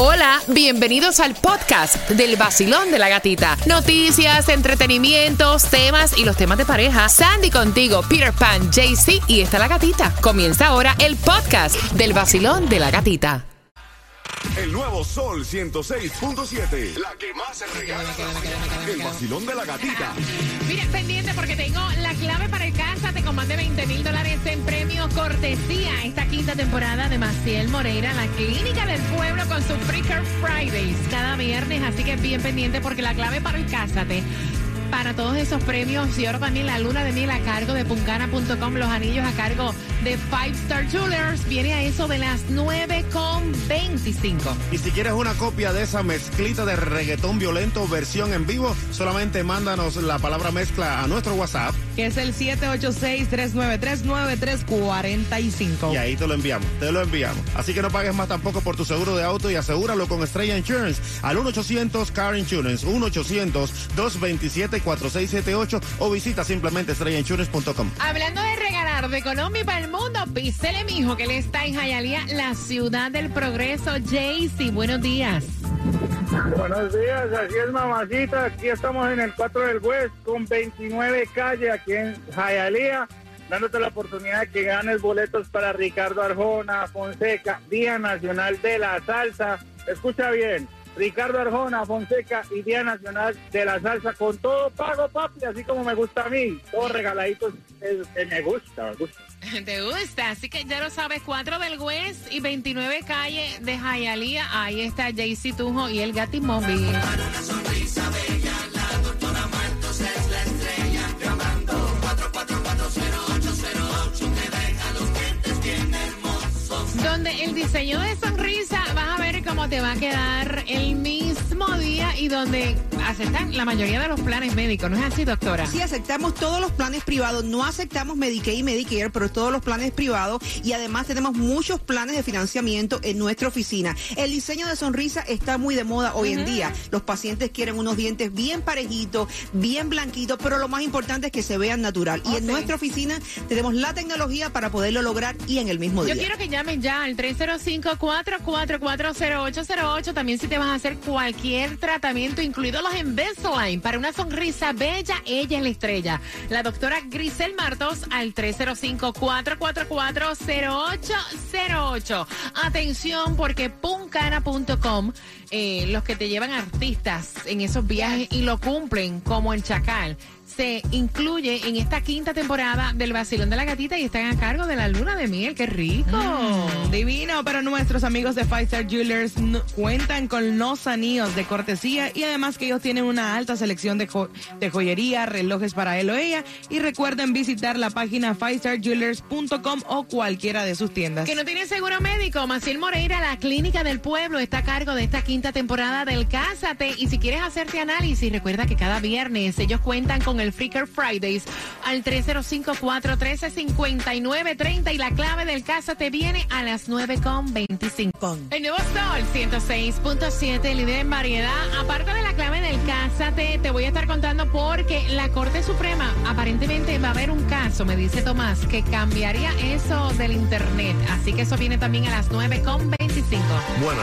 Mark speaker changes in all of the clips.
Speaker 1: Hola, bienvenidos al podcast del vacilón de la gatita. Noticias, entretenimientos, temas y los temas de pareja. Sandy contigo, Peter Pan, JC y está la gatita. Comienza ahora el podcast del vacilón de la gatita.
Speaker 2: El nuevo Sol 106.7. La que más se regala. El vacilón de la gatita.
Speaker 1: Mira, pendiente porque tengo la clave para el con más de 20 mil dólares en premios cortesía. Esta quinta temporada de Maciel Moreira, la clínica del pueblo con su Freaker Fridays cada viernes. Así que bien pendiente porque la clave para el Cásate para todos esos premios y ahora también la luna de miel a cargo de puncana.com, los anillos a cargo de Five Star Jewelers. Viene a eso de las 9.25.
Speaker 3: Y si quieres una copia de esa mezclita de reggaetón violento versión en vivo, solamente mándanos la palabra mezcla a nuestro WhatsApp.
Speaker 1: Que es el 786-393-9345.
Speaker 3: Y ahí te lo enviamos, te lo enviamos. Así que no pagues más tampoco por tu seguro de auto y asegúralo con Estrella Insurance al 1-800 Car Insurance, 1-800-227 4678 o visita simplemente estrellainsurance.com.
Speaker 1: Hablando de regalar de Colombia para el mundo, písele mijo que le está en Jayalía, la ciudad del progreso. Jaycee, buenos días.
Speaker 4: Buenos días, así es mamacita. Aquí estamos en el 4 del West con 29 calles aquí en Jayalía, dándote la oportunidad de que ganes boletos para Ricardo Arjona, Fonseca, Día Nacional de la Salsa. Escucha bien, Ricardo Arjona, Fonseca y Día Nacional de la Salsa con todo pago, papi, así como me gusta a mí. Todos regaladitos, que me gusta, me gusta.
Speaker 1: Te gusta, así que ya lo sabes, 4 del West y 29 calle de Jayalía. Ahí está Jaycee Tujo y el Gati Móvil. Donde el diseño de sonrisa vas a ver cómo te va a quedar el mismo día y donde aceptan la mayoría de los planes médicos. ¿No es así, doctora?
Speaker 5: Sí, aceptamos todos los planes privados. No aceptamos Medicaid y Medicare, pero todos los planes privados. Y además tenemos muchos planes de financiamiento en nuestra oficina. El diseño de sonrisa está muy de moda hoy en día. Los pacientes quieren unos dientes bien parejitos, bien blanquitos, pero lo más importante es que se vean natural. Y en nuestra oficina tenemos la tecnología para poderlo lograr y en el mismo día.
Speaker 1: Yo quiero que llamen ya al 305-444-0808. También si te vas a hacer cualquier tratamiento, incluido los Invisalign, para una sonrisa bella, ella es la estrella. La doctora Grisel Martos al 305-444-0808. Atención porque puncana.com, eh, los que te llevan artistas en esos viajes y lo cumplen, como en Chacal se incluye en esta quinta temporada del Vacilón de la Gatita y están a cargo de la luna de miel. ¡Qué rico!
Speaker 6: Mm, divino, pero nuestros amigos de Five Star Jewelers cuentan con los anillos de cortesía y además que ellos tienen una alta selección de, de joyería, relojes para él o ella. Y recuerden visitar la página fivestarjewelers.com o cualquiera de sus tiendas.
Speaker 1: Que no tiene seguro médico, Maciel Moreira, la clínica del pueblo, está a cargo de esta quinta temporada del Cásate. Y si quieres hacerte análisis, recuerda que cada viernes ellos cuentan con el Freaker Fridays al 305-413-5930 y la clave del casa te viene a las 9.25. El nuevo Sol 106.7, líder en variedad. Aparte de la clave del casa, te, te voy a estar contando porque la Corte Suprema aparentemente va a haber un caso, me dice Tomás, que cambiaría eso del Internet. Así que eso viene también a las 9.25.
Speaker 2: Bueno,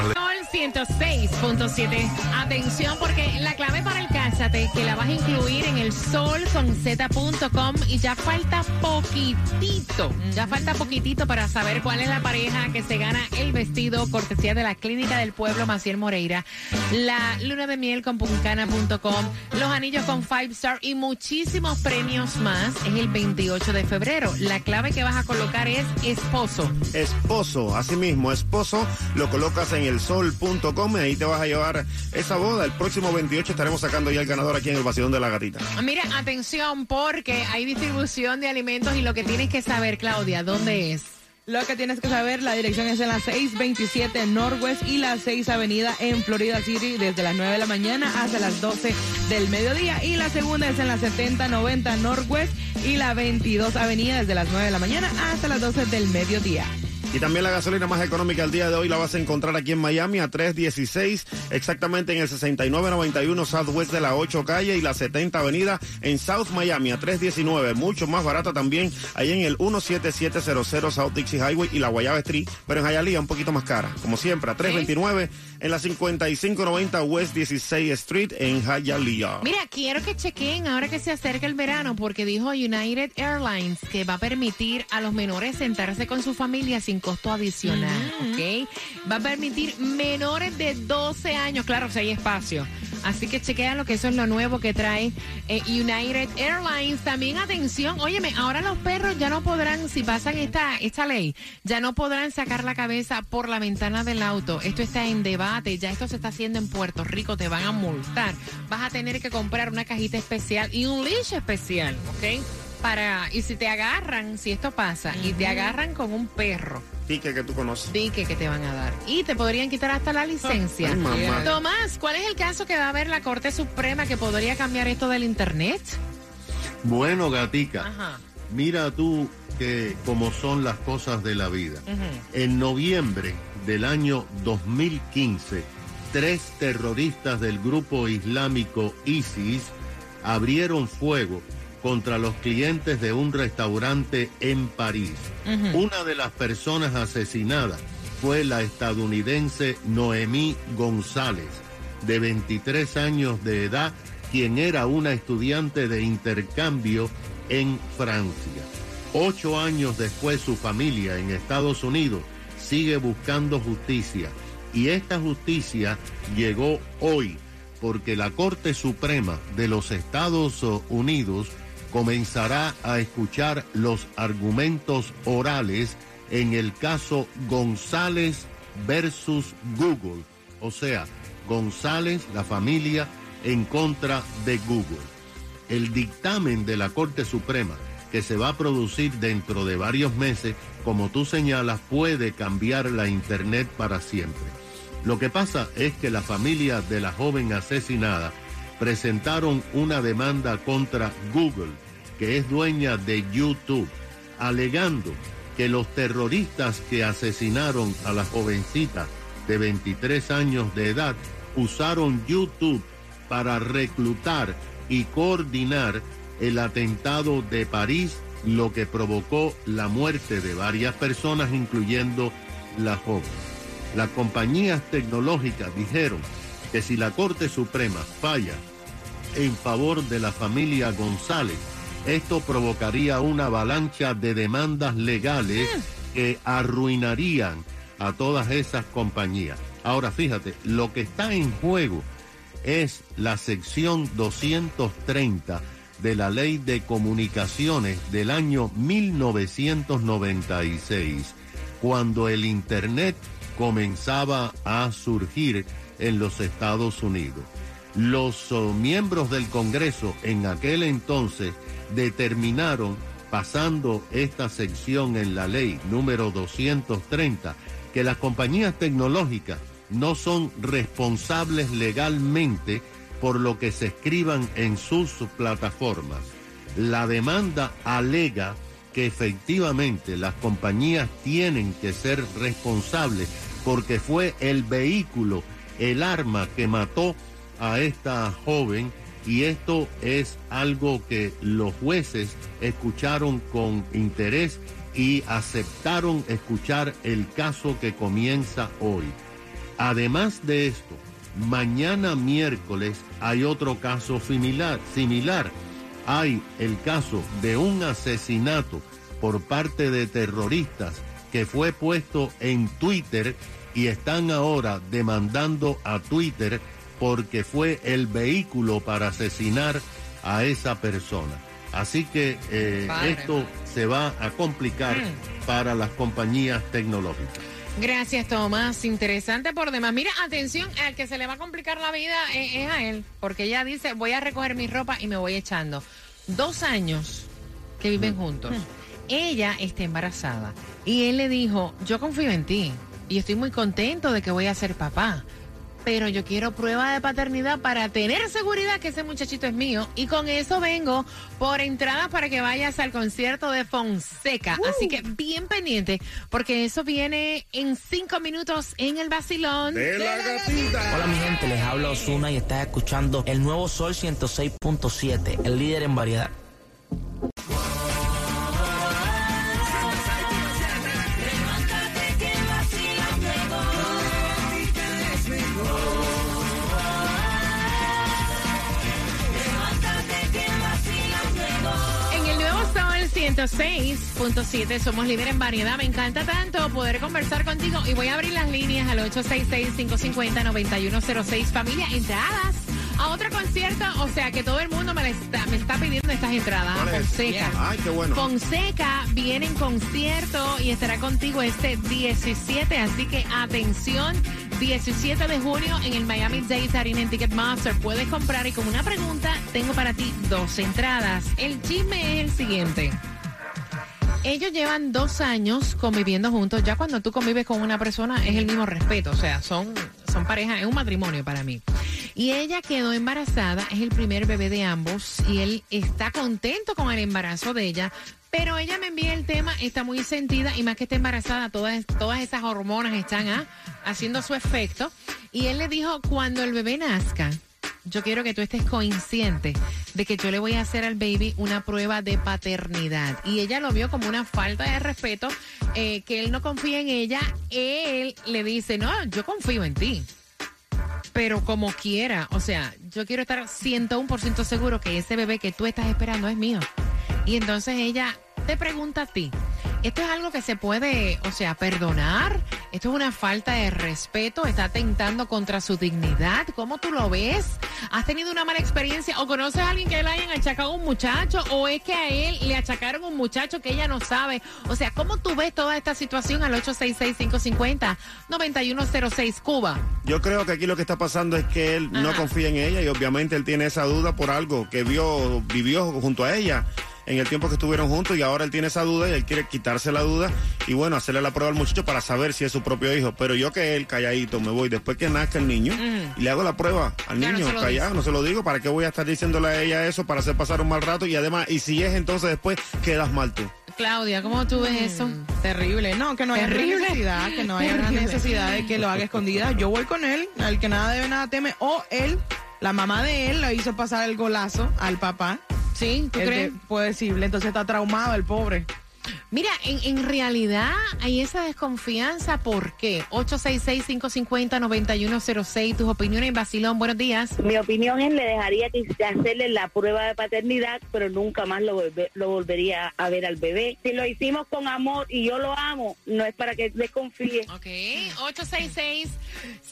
Speaker 1: 106.7. Atención porque la clave para el Cásate que la vas a incluir en el solconzeta.com y ya falta poquitito, ya falta poquitito para saber cuál es la pareja que se gana el vestido cortesía de la Clínica del Pueblo Maciel Moreira, la luna de miel con puncana.com, los anillos con Five Star y muchísimos premios más. Es el 28 de febrero. La clave que vas a colocar es esposo.
Speaker 3: Esposo, así mismo, esposo, lo colocas en el sol.com y ahí te vas a llevar esa boda. El próximo 28 estaremos sacando ya el ganador aquí en el vacilón de la gatita.
Speaker 1: Mira, atención, porque hay distribución de alimentos y lo que tienes que saber, Claudia, ¿dónde es?
Speaker 6: Lo que tienes que saber, la dirección es en la 627 Northwest y la 6 Avenida en Florida City desde las 9 de la mañana hasta las 12 del mediodía. Y la segunda es en la 7090 Northwest y la 22 Avenida desde las 9 de la mañana hasta las 12 del mediodía.
Speaker 3: Y también la gasolina más económica el día de hoy la vas a encontrar aquí en Miami a 316, exactamente en el 6991 Southwest de la 8 calle y la 70 avenida en South Miami a 319. Mucho más barata también ahí en el 17700 South Dixie Highway y la Guayaba Street, pero en Hialeah un poquito más cara. Como siempre, a 329 en la 5590 West 16 Street en Hialeah.
Speaker 1: Mira, quiero que chequen ahora que se acerca el verano porque dijo United Airlines que va a permitir a los menores sentarse con su familia sin costo adicional, ¿ok? Va a permitir menores de 12 años, claro, si hay espacio. Así que chequean lo que eso es lo nuevo que trae eh, United Airlines. También atención, óyeme, ahora los perros ya no podrán, si pasan esta, esta ley, ya no podrán sacar la cabeza por la ventana del auto. Esto está en debate, ya esto se está haciendo en Puerto Rico, te van a multar. Vas a tener que comprar una cajita especial y un leash especial, ¿ok? Para, y si te agarran, si esto pasa, y te agarran con un perro,
Speaker 3: Tique que tú conoces.
Speaker 1: pique que te van a dar. Y te podrían quitar hasta la licencia.
Speaker 3: Ay, mamá.
Speaker 1: Tomás, ¿cuál es el caso que va a ver la Corte Suprema que podría cambiar esto del Internet?
Speaker 7: Bueno, gatica,
Speaker 1: Ajá.
Speaker 7: mira tú que como son las cosas de la vida. En noviembre del año 2015, tres terroristas del grupo islámico ISIS abrieron fuego contra los clientes de un restaurante en París. Una de las personas asesinadas fue la estadounidense Noemí González, de 23 años de edad, quien era una estudiante de intercambio en Francia. Ocho años después su familia en Estados Unidos sigue buscando justicia y esta justicia llegó hoy porque la Corte Suprema de los Estados Unidos comenzará a escuchar los argumentos orales en el caso González versus Google, o sea, González, la familia, en contra de Google. El dictamen de la Corte Suprema que se va a producir dentro de varios meses, como tú señalas, puede cambiar la Internet para siempre. Lo que pasa es que la familia de la joven asesinada presentaron una demanda contra Google, que es dueña de YouTube, alegando que los terroristas que asesinaron a la jovencita de 23 años de edad usaron YouTube para reclutar y coordinar el atentado de París, lo que provocó la muerte de varias personas, incluyendo la joven. Las compañías tecnológicas dijeron que si la Corte Suprema falla en favor de la familia González, esto provocaría una avalancha de demandas legales que arruinarían a todas esas compañías. Ahora fíjate, lo que está en juego es la sección 230 de la Ley de Comunicaciones del año 1996, cuando el Internet comenzaba a surgir en los Estados Unidos. Los oh, miembros del Congreso en aquel entonces determinaron, pasando esta sección en la ley número 230, que las compañías tecnológicas no son responsables legalmente por lo que se escriban en sus plataformas. La demanda alega que efectivamente las compañías tienen que ser responsables porque fue el vehículo, el arma que mató a esta joven y esto es algo que los jueces escucharon con interés y aceptaron escuchar el caso que comienza hoy. Además de esto, mañana miércoles hay otro caso similar, similar. Hay el caso de un asesinato por parte de terroristas que fue puesto en Twitter y están ahora demandando a Twitter porque fue el vehículo para asesinar a esa persona. Así que eh,
Speaker 1: Padre,
Speaker 7: esto
Speaker 1: madre.
Speaker 7: se va a complicar
Speaker 1: Mm.
Speaker 7: para las compañías tecnológicas.
Speaker 1: Gracias, Tomás. Interesante por demás. Mira, atención, al que se le va a complicar la vida es, es a él, porque ella dice, voy a recoger mi ropa y me voy echando. Dos años que viven juntos. Ella está embarazada y él le dijo, yo confío en ti y estoy muy contento de que voy a ser papá. pero yo quiero prueba de paternidad para tener seguridad que ese muchachito es mío. Y con eso vengo por entradas para que vayas al concierto de Fonseca. Así que bien pendiente, porque eso viene en cinco minutos en el vacilón.
Speaker 3: De la gatita.
Speaker 8: Hola mi gente, les habla Osuna y estás escuchando el nuevo Sol 106.7, el líder en variedad.
Speaker 1: 106.7 somos líderes en variedad. Me encanta tanto poder conversar contigo y voy a abrir las líneas al 866-550-9106. Familia, entradas a otro concierto. O sea que todo el mundo me, está, me está pidiendo estas entradas.
Speaker 3: ¿Cuál es?
Speaker 1: Fonseca.
Speaker 3: Ay, qué bueno.
Speaker 1: Fonseca viene en concierto y estará contigo este 17. Así que atención. 17 de junio en el Miami Dade Arena en Ticketmaster. Puedes comprar y como una pregunta, tengo para ti dos entradas. El chisme es el siguiente. Ellos llevan dos años conviviendo juntos. Ya cuando tú convives con una persona es el mismo respeto. O sea, son, son pareja, es un matrimonio para mí. Y ella quedó embarazada, es el primer bebé de ambos y él está contento con el embarazo de ella. Pero ella me envía el tema, está muy sentida y más que está embarazada, todas, todas esas hormonas están ah, haciendo su efecto. Y él le dijo, cuando el bebé nazca, yo quiero que tú estés consciente de que yo le voy a hacer al baby una prueba de paternidad. Y ella lo vio como una falta de respeto, eh, que él no confía en ella. Él le dice, no, yo confío en ti. Pero como quiera, o sea, yo quiero estar 101% seguro que ese bebé que tú estás esperando es mío. Y entonces ella te pregunta a ti, ¿esto es algo que se puede, o sea, perdonar? ¿Esto es una falta de respeto? ¿Está atentando contra su dignidad? ¿Cómo tú lo ves? ¿Has tenido una mala experiencia? ¿O conoces a alguien que le hayan achacado a un muchacho? ¿O es que a él le achacaron un muchacho que ella no sabe? O sea, ¿cómo tú ves toda esta situación al 866-550-9106 Cuba?
Speaker 3: Yo creo que aquí lo que está pasando es que él no confía en ella y obviamente él tiene esa duda por algo que vio, vivió junto a ella en el tiempo que estuvieron juntos y ahora él tiene esa duda y él quiere quitarse la duda y bueno, hacerle la prueba al muchacho para saber si es su propio hijo. Pero yo que él calladito me voy después que nazca el niño y le hago la prueba al
Speaker 1: Ya,
Speaker 3: niño callado, no se lo digo, ¿para qué voy a estar diciéndole a ella eso para hacer pasar un mal rato? Y además, y si es entonces después quedas mal tú.
Speaker 1: Claudia, ¿cómo tú ves eso?
Speaker 6: Terrible, no, que no haya
Speaker 1: Terrible.
Speaker 6: necesidad, que no haya gran
Speaker 1: Terrible.
Speaker 6: necesidad de que lo haga escondida. Yo voy con él, al que nada debe, nada teme, o él, la mamá de él, lo hizo pasar el golazo al papá.
Speaker 1: ¿Sí? ¿Tú
Speaker 6: Es
Speaker 1: crees?
Speaker 6: de- posible, entonces está traumado el pobre.
Speaker 1: Mira, en, en realidad hay esa desconfianza. ¿Por qué? 866-550-9106. Tus opiniones Basilón. Buenos días.
Speaker 9: Mi opinión es le dejaría que hacerle la prueba de paternidad, pero nunca más lo, volve- lo volvería a ver al bebé. Si lo hicimos con amor y yo lo amo, no es para que desconfíe.
Speaker 1: Ok.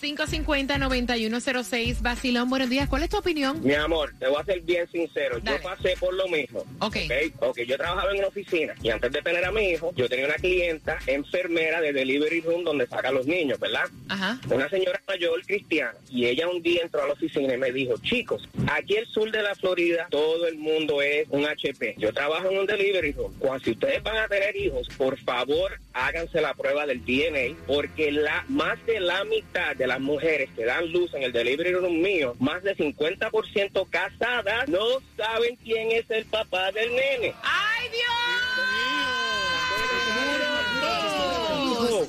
Speaker 1: 866-550-9106. Basilón, buenos días. ¿Cuál es tu opinión?
Speaker 10: Mi amor, te voy a ser bien sincero.
Speaker 1: Dale.
Speaker 10: Yo pasé por lo mismo.
Speaker 1: Ok.
Speaker 10: ok. Ok, yo trabajaba en una oficina y antes de tener a mi hijo, yo tenía una clienta enfermera de delivery room donde saca a los niños, ¿verdad?
Speaker 1: Ajá.
Speaker 10: Una señora mayor cristiana. Y ella un día entró a la oficina y me dijo, chicos, aquí el sur de la Florida, todo el mundo es un HP. Yo trabajo en un delivery room. Cuando si ustedes van a tener hijos, por favor, háganse la prueba del DNA, porque la más de la mitad de las mujeres que dan luz en el delivery room mío, más de 50% casadas, no saben quién es el papá del nene.
Speaker 1: ¡Ay, Dios!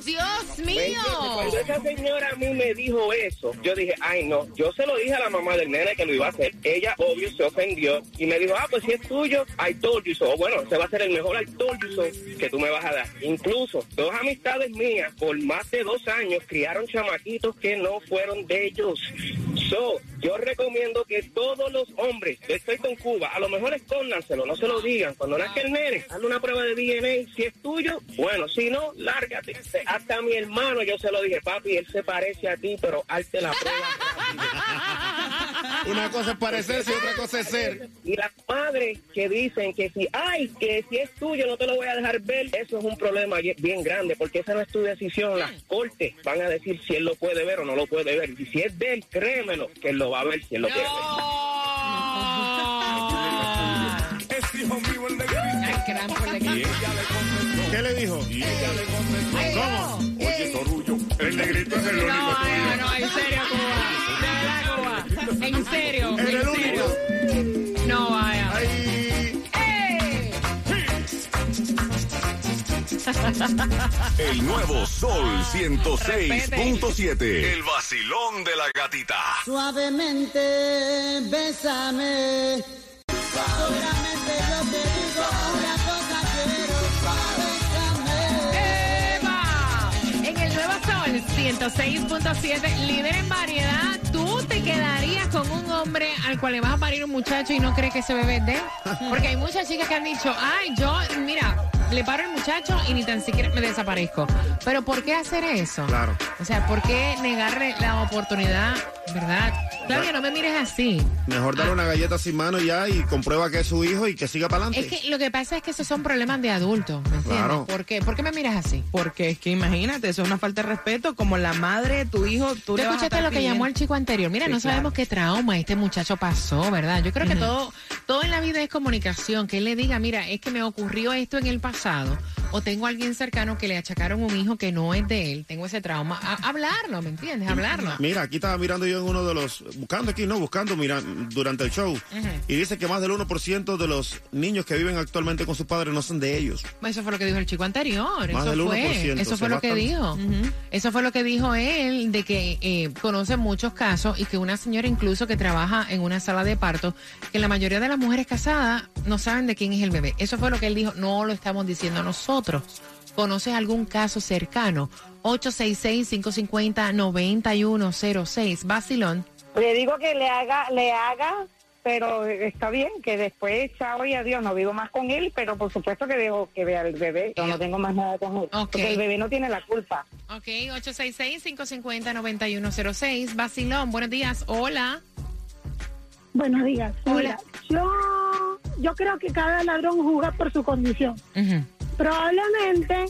Speaker 1: ¡Dios mío!
Speaker 10: Cuando esa señora a mí me dijo eso, yo dije, ay no, yo se lo dije a la mamá del nene que lo iba a hacer. Ella, obvio, se ofendió y me dijo, ah, pues si es tuyo, I told you so. Bueno, se va a ser el mejor I told you so que tú me vas a dar. Incluso, dos amistades mías, por más de dos años, criaron chamaquitos que no fueron de ellos. So, yo recomiendo que todos los hombres, yo estoy con Cuba, a lo mejor escóndanselo, no se lo digan. Cuando nazca el nene, hazle una prueba de DNA. Si es tuyo, bueno, si no, lárgate. Hasta mi hermano yo se lo dije, papi, él se parece a ti, pero hazte la prueba.
Speaker 3: Una cosa es parecerse y otra cosa es ser.
Speaker 10: Y las madres que dicen que si, ay, que si es tuyo no te lo voy a dejar ver, eso es un problema bien grande, porque esa no es tu decisión. Las cortes van a decir si él lo puede ver o no lo puede ver. Y si es de él, créemelo, que él lo va a ver si él lo quiere ver.
Speaker 1: Ay, gran por la que-
Speaker 3: ¿Qué le dijo?
Speaker 2: Oye, Sorullo, el negrito es el único
Speaker 1: No, no, no, en serio, Cuba. En serio,
Speaker 3: En
Speaker 1: en,
Speaker 3: el
Speaker 1: serio. No vaya.
Speaker 3: Ay,
Speaker 1: ¡Ey!
Speaker 2: El nuevo Sol 106.7. El vacilón de la gatita.
Speaker 11: Suavemente, bésame. Solamente yo te digo una cosa, quiero, bésame.
Speaker 1: ¡Eva! En el Nuevo Sol 106.7, líder en variedad, quedarías con un hombre al cual le vas a parir un muchacho y no crees que ese bebé es de? Porque hay muchas chicas que han dicho, ay, yo, mira, le paro al muchacho y ni tan siquiera me desaparezco. Pero ¿por qué hacer eso?
Speaker 3: Claro.
Speaker 1: O sea, ¿por qué negarle la oportunidad, verdad? Claudia, no me mires así.
Speaker 3: Mejor darle una galleta sin mano ya y comprueba que es su hijo y que siga para
Speaker 1: Es
Speaker 3: adelante.
Speaker 1: que lo que pasa es que esos son problemas de adultos, ¿me entiendes?
Speaker 3: Claro.
Speaker 1: ¿Por qué? ¿Por qué me miras así?
Speaker 6: Porque es que imagínate, eso es una falta de respeto. Como la madre de tu hijo, tú
Speaker 1: ¿Tú
Speaker 6: le vas a
Speaker 1: escuchaste lo que
Speaker 6: pidiendo-
Speaker 1: llamó el chico anterior? Mira,
Speaker 6: Sí,
Speaker 1: no sabemos
Speaker 6: claro.
Speaker 1: qué trauma este muchacho pasó, ¿verdad? Yo creo que todo, todo en la vida es comunicación. Que él le diga, mira, es que me ocurrió esto en el pasado pasado o tengo a alguien cercano que le achacaron un hijo que no es de él. Tengo ese trauma. A- hablarlo, ¿me entiendes? Hablarlo.
Speaker 3: Mira, aquí estaba mirando yo en uno de los, buscando aquí, no, buscando, mira, durante el show. Y dice que más del 1% de los niños que viven actualmente con sus padres no son de ellos.
Speaker 1: Eso fue lo que dijo el chico anterior.
Speaker 3: Más
Speaker 1: eso
Speaker 3: del
Speaker 1: fue.
Speaker 3: 1%,
Speaker 1: Eso
Speaker 3: o
Speaker 1: fue lo que dijo. Eso fue lo que dijo él, de que eh, conoce muchos casos y que una señora incluso que trabaja en una sala de parto, que la mayoría de las mujeres casadas no saben de quién es el bebé. Eso fue lo que él dijo. No lo estamos diciendo nosotros. ¿Conoces algún caso cercano? 866-550-9106. Basilón.
Speaker 9: Le digo que le haga, le haga, pero está bien, que después, chao y adiós, no vivo más con él, pero por supuesto que dejo que vea al bebé, yo no tengo más nada con él.
Speaker 1: Ok.
Speaker 9: Porque el bebé no tiene la culpa.
Speaker 1: Ok, 866-550-9106. Basilón, buenos días. Hola.
Speaker 12: Buenos días.
Speaker 1: Hola.
Speaker 12: Mira, yo, yo creo que cada ladrón juzga por su condición. Probablemente,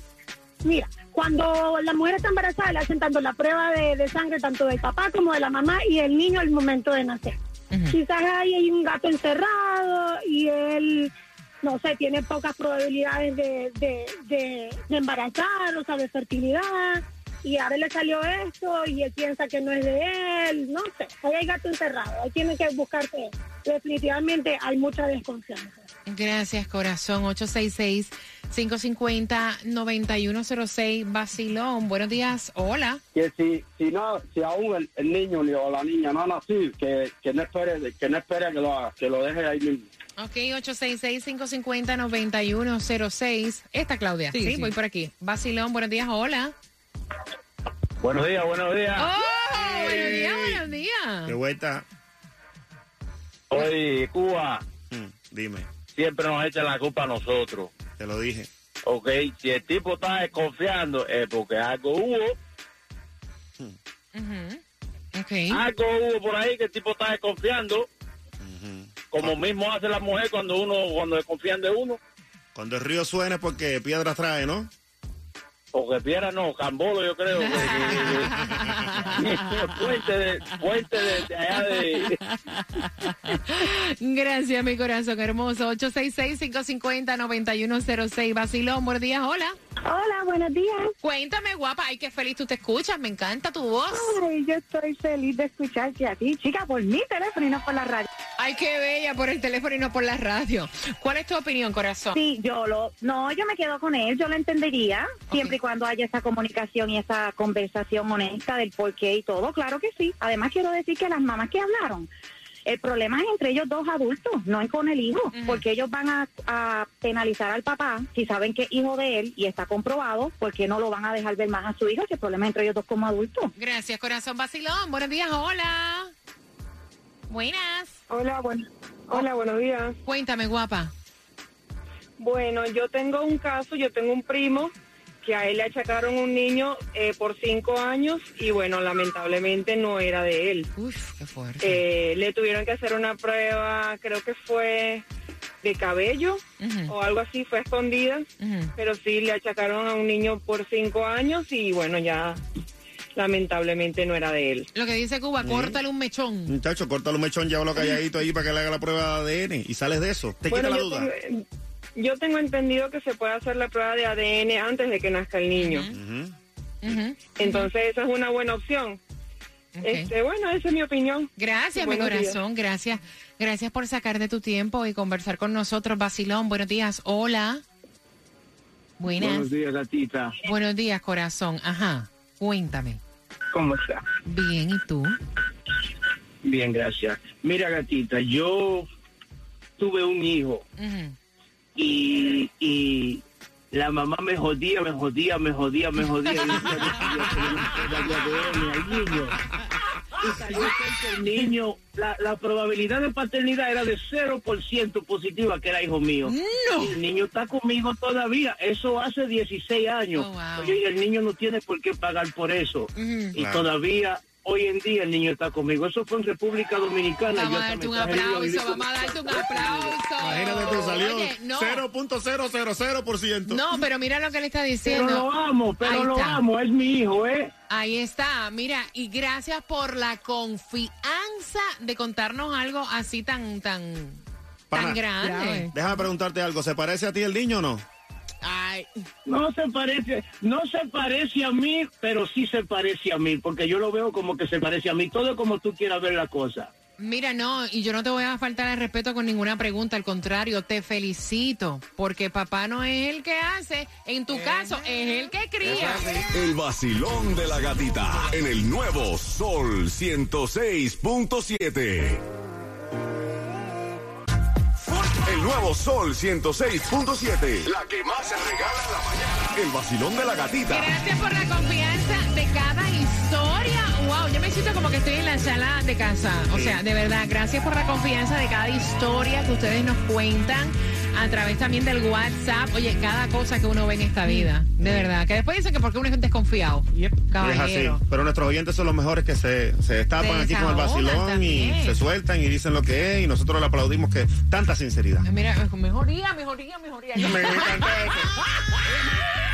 Speaker 12: mira, cuando la mujer está embarazada le hacen tanto la prueba de, de sangre, tanto del papá como de la mamá y el niño al momento de nacer. Quizás ahí hay un gato encerrado y él, no sé, tiene pocas probabilidades de, de, de, de embarazar, o sea, de fertilidad. Y ahora le salió esto y él piensa que no es de él, no sé, ahí hay gato encerrado, ahí tiene que buscarse. Definitivamente hay mucha desconfianza.
Speaker 1: Gracias, corazón. 866-550-9106. Basilón, buenos días. Hola.
Speaker 13: que si, si no, si aún el, el niño ni- o la niña no ha nacido, que, que no espere, que no espere que lo haga, que lo deje ahí mismo.
Speaker 1: Ok, 866-550-9106. Esta, Claudia. Sí,
Speaker 6: Sí, sí.
Speaker 1: voy por aquí. Basilón, buenos días. Hola.
Speaker 13: Buenos días, buenos días.
Speaker 1: ¡Oh! Buenos días, buenos días.
Speaker 3: vuelta.
Speaker 13: Oye, Cuba,
Speaker 3: Mm, dime,
Speaker 13: siempre nos echa la culpa a nosotros.
Speaker 3: te lo dije.
Speaker 13: Ok, si el tipo está desconfiando es porque algo hubo,
Speaker 1: Ujú. Ok.
Speaker 13: algo hubo por ahí que el tipo está desconfiando, como mismo hace la mujer cuando uno, cuando desconfían de uno,
Speaker 3: Cuando el río suene porque piedras trae, ¿no?
Speaker 13: Porque piedra no, cambolo yo creo. que- que- puente de, puente de, de allá de...
Speaker 1: Gracias, mi corazón hermoso. 866-550-9106. Basilón, buenos días. Hola.
Speaker 12: Hola, buenos días.
Speaker 1: Cuéntame, guapa. Ay, qué feliz tú te escuchas. Me encanta tu voz.
Speaker 12: Ay, yo estoy feliz de escucharte a ti, chica, por mi teléfono y no por la radio.
Speaker 1: Ay, qué bella por el teléfono y no por la radio. ¿Cuál es tu opinión, corazón?
Speaker 9: Sí, yo lo, no, yo me quedo con él, yo lo entendería, siempre y cuando haya esa comunicación y esa conversación honesta del por qué y todo, claro que sí. Además quiero decir que las mamás que hablaron, el problema es entre ellos dos adultos, no es con el hijo, porque ellos van a, a penalizar al papá si saben que es hijo de él y está comprobado, porque no lo van a dejar ver más a su hijo, si el problema es entre ellos dos como adultos.
Speaker 1: Gracias, corazón Basilón. Buenos días, hola. Buenas.
Speaker 14: Hola, bueno, hola, buenos días.
Speaker 1: Cuéntame, guapa.
Speaker 14: Bueno, yo tengo un caso, yo tengo un primo que a él le achacaron un niño eh, por cinco años y bueno, lamentablemente no era de él.
Speaker 1: Uf, qué fuerte.
Speaker 14: Eh, le tuvieron que hacer una prueba, creo que fue de cabello o algo así, fue escondida, pero sí le achacaron a un niño por cinco años y bueno, ya lamentablemente no era de él.
Speaker 1: Lo que dice Cuba, córtale un mechón.
Speaker 3: Muchacho, córtale un mechón, llévalo calladito ahí para que le haga la prueba de ADN y sales de eso. Te
Speaker 14: Bueno,
Speaker 3: quita la duda.
Speaker 14: tengo- yo tengo entendido que se puede hacer la prueba de ADN antes de que nazca el niño. Entonces esa es una buena opción. Este, bueno, esa es mi opinión.
Speaker 1: Gracias, mi
Speaker 14: días.
Speaker 1: corazón. Gracias. Gracias por sacar de tu tiempo y conversar con nosotros, Basilón. Buenos días. Hola. Buenas.
Speaker 13: Buenos días, gatita.
Speaker 1: Buenos días, corazón. Ajá. Cuéntame.
Speaker 13: ¿Cómo está?
Speaker 1: Bien, ¿y tú?
Speaker 13: Bien, gracias. Mira, gatita, yo tuve un hijo. Y, y la mamá me jodía, me jodía, me jodía, me jodía. Y yo al niño. Y cayó el niño, la, la probabilidad de paternidad era de 0% positiva que era hijo mío. Y el niño está conmigo todavía. Eso hace 16 años.
Speaker 1: Oh, wow.
Speaker 13: Oye, y el niño no tiene por qué pagar por eso. Y
Speaker 1: Claro.
Speaker 13: todavía, hoy en día, el niño está conmigo. Eso fue en República Dominicana.
Speaker 1: Vamos a darte un aplauso, vamos a darte un aplauso.
Speaker 3: Imagínate tú, salió
Speaker 1: no.
Speaker 3: 0.000%.
Speaker 1: No, pero mira lo que le está
Speaker 13: Pero
Speaker 1: diciendo.
Speaker 13: lo amo, pero
Speaker 1: Ahí
Speaker 13: lo
Speaker 1: está.
Speaker 13: amo, es mi hijo, ¿eh?
Speaker 1: Ahí está, mira, y gracias por la confianza de contarnos algo así tan, tan,
Speaker 3: Pana,
Speaker 1: tan grande.
Speaker 3: Déjame preguntarte algo. ¿Se parece a ti el niño o no?
Speaker 1: Ay,
Speaker 13: No se parece, no se parece a mí, pero sí se parece a mí, porque yo lo veo como que se parece a mí. Todo es como tú quieras ver la cosa.
Speaker 1: mira, no, y yo no te voy a faltar el respeto con ninguna pregunta, al contrario, te felicito, porque papá no es el que hace, en tu caso, es el que cría.
Speaker 2: El vacilón de la gatita en el nuevo Sol 106.7. Nuevo Sol 106.7. La que más se regala en la mañana. El vacilón de la gatita.
Speaker 1: Gracias por la confianza de cada historia. Wow, yo me siento como que estoy en la sala de casa. O sea, de verdad, gracias por la confianza de cada historia que ustedes nos cuentan a través también del WhatsApp. Oye, cada cosa que uno ve en esta vida. De verdad. Que después dicen que porque uno es desconfiado.
Speaker 3: Es
Speaker 1: Caballero.
Speaker 3: así. Pero nuestros oyentes son los mejores que se, se destapan
Speaker 1: Se
Speaker 3: aquí con el vacilón
Speaker 1: también.
Speaker 3: y se sueltan y dicen lo que es y nosotros le aplaudimos que tanta sinceridad.
Speaker 1: Mira, mejoría, mejoría, mejoría.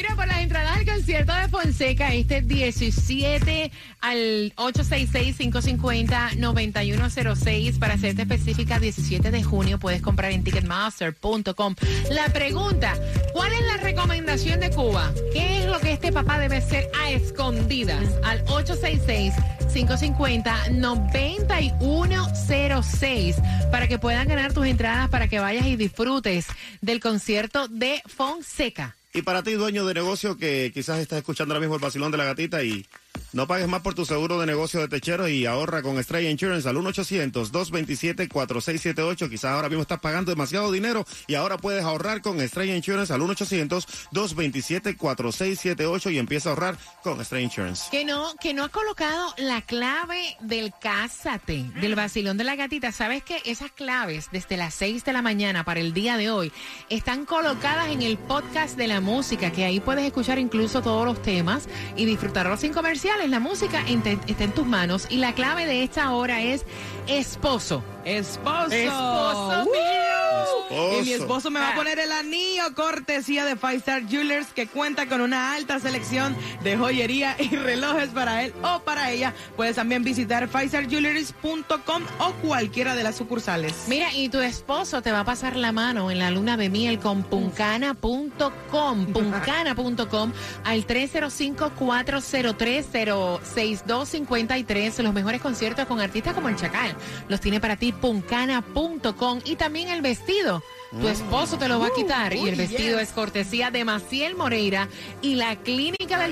Speaker 1: Mira, por las entradas al concierto de Fonseca, este 17 al 866-550-9106, para serte específica, 17 de junio puedes comprar en ticketmaster.com. La pregunta, ¿cuál es la recomendación de Cuba? ¿Qué es lo que este papá debe hacer a escondidas? Al 866 550-9106 para que puedan ganar tus entradas para que vayas y disfrutes del concierto de Fonseca.
Speaker 3: Y para ti, dueño de negocio que quizás estás escuchando ahora mismo el vacilón de la gatita y no pagues más por tu seguro de negocio de techero y ahorra con Estrella Insurance al 1-800-227-4678. Quizás ahora mismo estás pagando demasiado dinero y ahora puedes ahorrar con Estrella Insurance al 1-800-227-4678 y empieza a ahorrar con Estrella Insurance.
Speaker 1: Que no, que no ha colocado la clave del Cásate, del vacilón de la gatita. ¿Sabes que Esas claves desde las 6 de la mañana para el día de hoy están colocadas en el podcast de la música, que ahí puedes escuchar incluso todos los temas y disfrutarlos sin comerciales. La música está en tus manos y la clave de esta hora es esposo.
Speaker 6: Esposo.
Speaker 1: Esposo
Speaker 6: ¡Uh! Y mi esposo me va a poner el anillo cortesía de Five Star Jewelers que cuenta con una alta selección de joyería y relojes para él o para ella. Puedes también visitar fivestarjewelers.com o cualquiera de las sucursales.
Speaker 1: Mira, y tu esposo te va a pasar la mano en la luna de miel con puncana.com, puncana.com al 305-403-06253. Los mejores conciertos con artistas como el Chacal. Los tiene para ti puncana.com y también el vestido. Tu esposo te lo va a quitar y el vestido es cortesía de Maciel Moreira y la clínica del